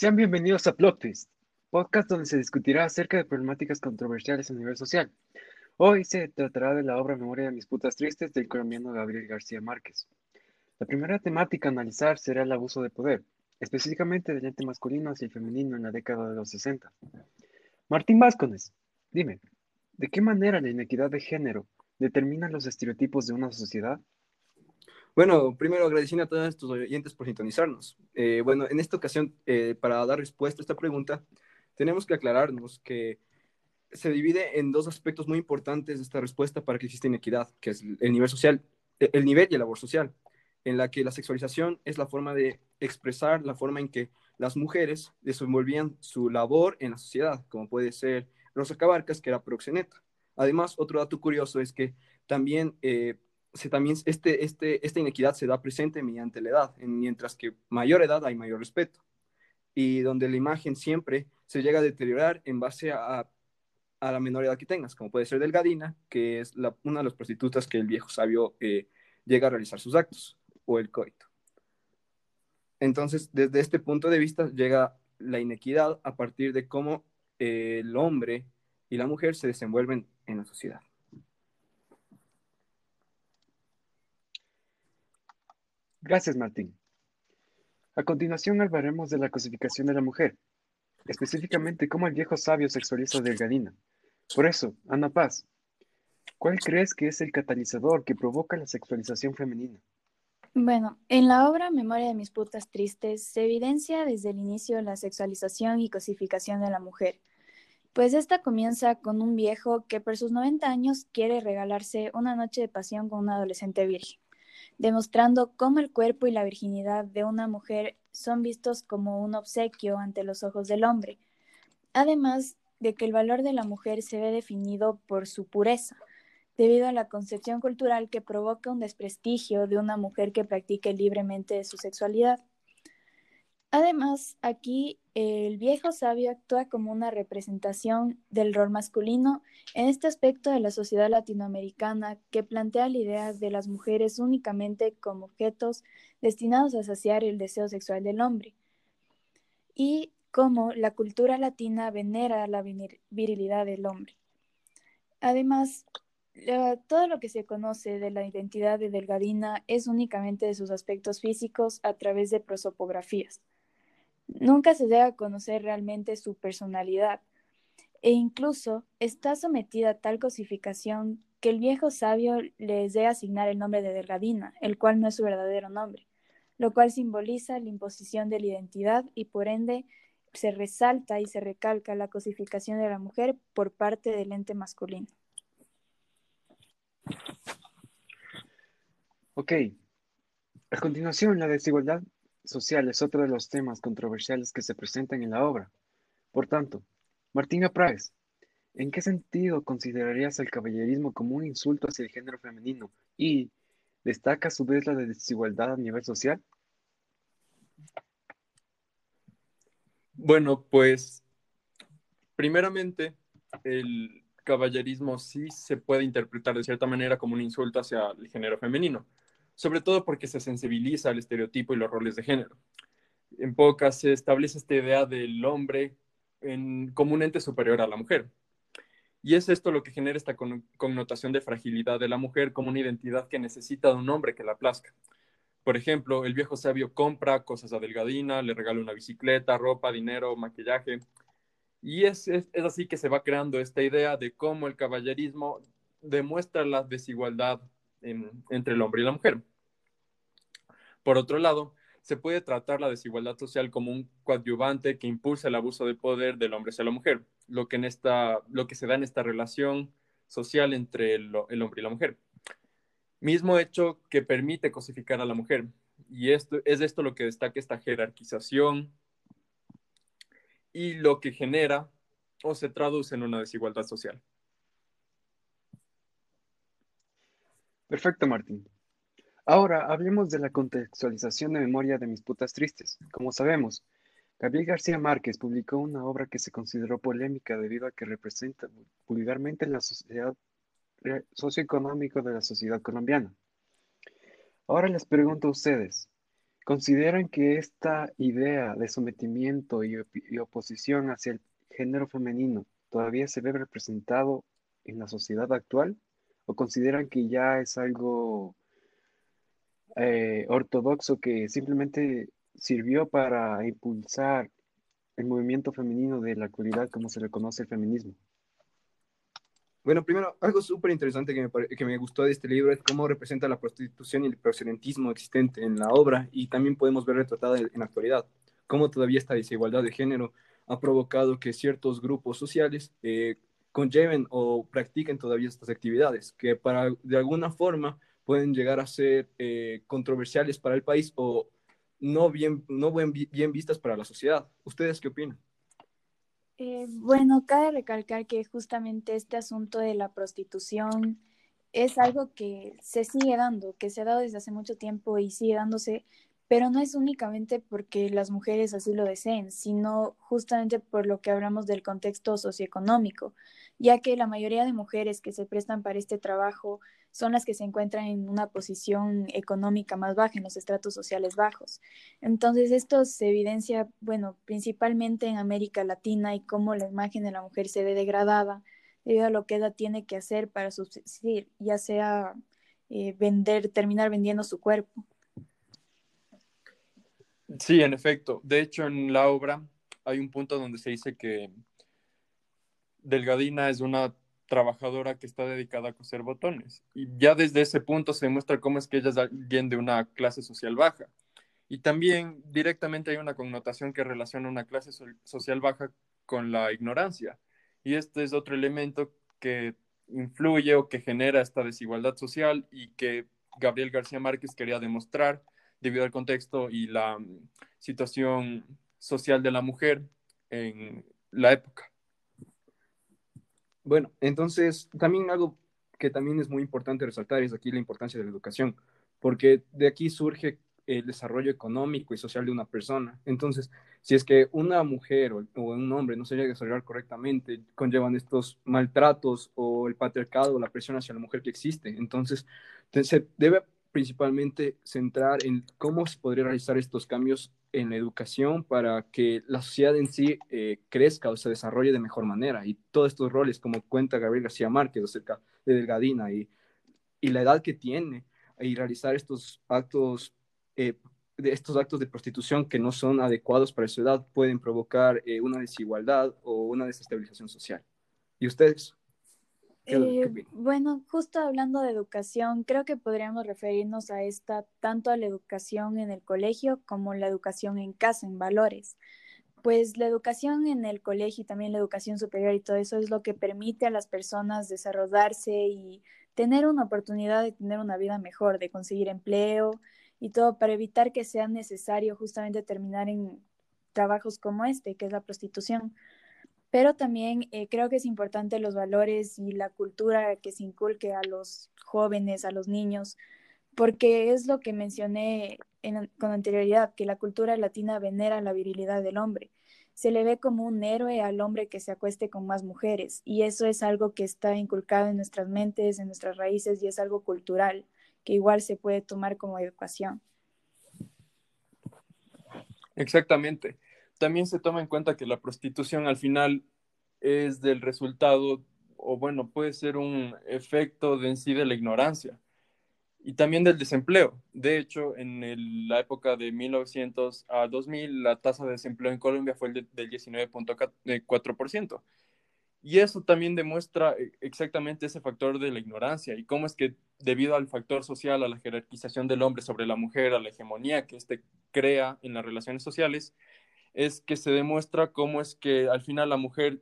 Sean bienvenidos a Plot podcast donde se discutirá acerca de problemáticas controversiales a nivel social. Hoy se tratará de la obra Memoria de mis putas tristes del colombiano Gabriel García Márquez. La primera temática a analizar será el abuso de poder, específicamente del ente masculino hacia el femenino en la década de los 60. Martín Vázquez, dime, ¿de qué manera la inequidad de género determina los estereotipos de una sociedad? Bueno, primero agradeciendo a todos estos oyentes por sintonizarnos. Eh, bueno, en esta ocasión, eh, para dar respuesta a esta pregunta, tenemos que aclararnos que se divide en dos aspectos muy importantes de esta respuesta para que exista inequidad, que es el nivel social, e, el nivel y el labor social, en la que la sexualización es la forma de expresar la forma en que las mujeres desenvolvían su labor en la sociedad, como puede ser Rosa Cabarcas, que era proxeneta. Además, otro dato curioso es que también eh, también este, este, esta inequidad se da presente mediante la edad, mientras que mayor edad hay mayor respeto, y donde la imagen siempre se llega a deteriorar en base a, a la menor edad que tengas, como puede ser Delgadina, que es una de las prostitutas que el viejo sabio eh, llega a realizar sus actos, o el coito. Entonces, desde este punto de vista llega la inequidad a partir de cómo eh, el hombre y la mujer se desenvuelven en la sociedad. Gracias, Martín. A continuación hablaremos de la cosificación de la mujer, específicamente cómo el viejo sabio sexualiza a Delgadina. Por eso, Ana Paz, ¿cuál crees que es el catalizador que provoca la sexualización femenina? Bueno, en la obra Memoria de mis putas tristes se evidencia desde el inicio la sexualización y cosificación de la mujer, pues esta comienza con un viejo que por sus 90 años quiere regalarse una noche de pasión con una adolescente virgen demostrando cómo el cuerpo y la virginidad de una mujer son vistos como un obsequio ante los ojos del hombre, además de que el valor de la mujer se ve definido por su pureza, debido a la concepción cultural que provoca un desprestigio de una mujer que practique libremente su sexualidad. Además, aquí el viejo sabio actúa como una representación del rol masculino en este aspecto de la sociedad latinoamericana que plantea la idea de las mujeres únicamente como objetos destinados a saciar el deseo sexual del hombre y cómo la cultura latina venera la virilidad del hombre. Además, todo lo que se conoce de la identidad de Delgadina es únicamente de sus aspectos físicos a través de prosopografías. Nunca se debe conocer realmente su personalidad, e incluso está sometida a tal cosificación que el viejo sabio les debe asignar el nombre de Delgadina, el cual no es su verdadero nombre, lo cual simboliza la imposición de la identidad y por ende se resalta y se recalca la cosificación de la mujer por parte del ente masculino. Ok. A continuación, la desigualdad social es otro de los temas controversiales que se presentan en la obra. Por tanto, Martina Praes, ¿en qué sentido considerarías el caballerismo como un insulto hacia el género femenino y destaca a su vez la desigualdad a nivel social? Bueno, pues primeramente el caballerismo sí se puede interpretar de cierta manera como un insulto hacia el género femenino sobre todo porque se sensibiliza al estereotipo y los roles de género. En pocas se establece esta idea del hombre como un ente superior a la mujer. Y es esto lo que genera esta connotación de fragilidad de la mujer como una identidad que necesita de un hombre que la plazca. Por ejemplo, el viejo sabio compra cosas a Delgadina, le regala una bicicleta, ropa, dinero, maquillaje. Y es, es, así que se va creando esta idea de cómo el caballerismo demuestra la desigualdad entre el hombre y la mujer. Por otro lado, se puede tratar la desigualdad social como un coadyuvante que impulsa el abuso de poder del hombre hacia la mujer, lo que, se da en esta relación social entre el, el hombre y la mujer. Mismo hecho que permite cosificar a la mujer. Y esto, es esto lo que destaca esta jerarquización y lo que genera o se traduce en una desigualdad social. Perfecto, Martín. Ahora hablemos de la contextualización de memoria de mis putas tristes. Como sabemos, Gabriel García Márquez publicó una obra que se consideró polémica debido a que representa vulgarmente la sociedad socioeconómico de la sociedad colombiana. Ahora les pregunto a ustedes, ¿Consideran que esta idea de sometimiento y, y oposición hacia el género femenino todavía se ve representado en la sociedad actual? ¿O consideran que ya es algo eh, ortodoxo que simplemente sirvió para impulsar el movimiento femenino de la actualidad como se le conoce el feminismo? Bueno, primero, algo súper interesante que me, que me gustó de este libro es cómo representa la prostitución y el proxenetismo existente en la obra y también podemos ver retratada en la actualidad, cómo todavía esta desigualdad de género ha provocado que ciertos grupos sociales eh, conlleven o practiquen todavía estas actividades, que para de alguna forma pueden llegar a ser eh, controversiales para el país o no bien, no bien, vistas para la sociedad. ¿Ustedes qué opinan? Eh, bueno, cabe recalcar que justamente este asunto de la prostitución es algo que se sigue dando, que se ha dado desde hace mucho tiempo y sigue dándose, pero no es únicamente porque las mujeres así lo deseen, sino justamente por lo que hablamos del contexto socioeconómico, ya que la mayoría de mujeres que se prestan para este trabajo son las que se encuentran en una posición económica más baja, en los estratos sociales bajos. Entonces, esto se evidencia, bueno, principalmente en América Latina y cómo la imagen de la mujer se ve degradada debido a lo que ella tiene que hacer para subsistir, ya sea eh, vender, terminar vendiendo su cuerpo. Sí, en efecto. De hecho, en la obra hay un punto donde se dice que Delgadina es una trabajadora que está dedicada a coser botones. Y ya desde ese punto se demuestra cómo es que ella es alguien de una clase social baja. Y también directamente hay una connotación que relaciona una clase social baja con la ignorancia. Y este es otro elemento que influye o que genera esta desigualdad social y que Gabriel García Márquez quería demostrar debido al contexto y la mm, situación social de la mujer en la época. Bueno, entonces también algo que también es muy importante resaltar es aquí la importancia de la educación, porque de aquí surge el desarrollo económico y social de una persona. Entonces, si es que una mujer o, un hombre no se llega a desarrollar correctamente, conllevan estos maltratos o el patriarcado o la presión hacia la mujer que existe. Entonces, se debe principalmente centrar en cómo se podría realizar estos cambios en la educación para que la sociedad en sí eh, crezca o se desarrolle de mejor manera. Y todos estos roles, como cuenta Gabriel García Márquez acerca de Delgadina y, y la edad que tiene y realizar estos actos, eh, de estos actos de prostitución que no son adecuados para su edad pueden provocar eh, una desigualdad o una desestabilización social. ¿Y ustedes? Eh, bueno, justo hablando de educación, creo que podríamos referirnos a esta tanto a la educación en el colegio como la educación en casa, en valores. Pues la educación en el colegio y también la educación superior y todo eso es lo que permite a las personas desarrollarse y tener una oportunidad de tener una vida mejor, de conseguir empleo y todo para evitar que sea necesario justamente terminar en trabajos como este, que es la prostitución pero también eh, creo que es importante los valores y la cultura que se inculque a los jóvenes, a los niños, porque es lo que mencioné con anterioridad, que la cultura latina venera la virilidad del hombre. Se le ve como un héroe al hombre que se acueste con más mujeres, y eso es algo que está inculcado en nuestras mentes, en nuestras raíces, y es algo cultural, que igual se puede tomar como educación. Exactamente también se toma en cuenta que la prostitución al final es del resultado, o bueno, puede ser un efecto de en sí de la ignorancia y también del desempleo. De hecho, en la época de 1900 a 2000, la tasa de desempleo en Colombia fue del 19.4%. Y eso también demuestra eh, exactamente ese factor de la ignorancia y cómo es que debido al factor social, a la jerarquización del hombre sobre la mujer, a la hegemonía que éste crea en las relaciones sociales, es que se demuestra cómo es que al final la mujer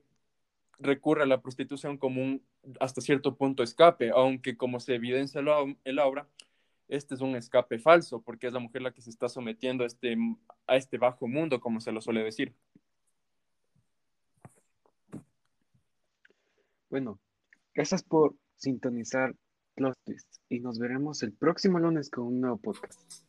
recurre a la prostitución como un hasta cierto punto escape, aunque como se evidencia en la obra, este es un escape falso, porque es la mujer la que se está sometiendo a este, este bajo mundo, como se lo suele decir. Bueno, gracias por sintonizar los y nos veremos el próximo lunes con un nuevo podcast.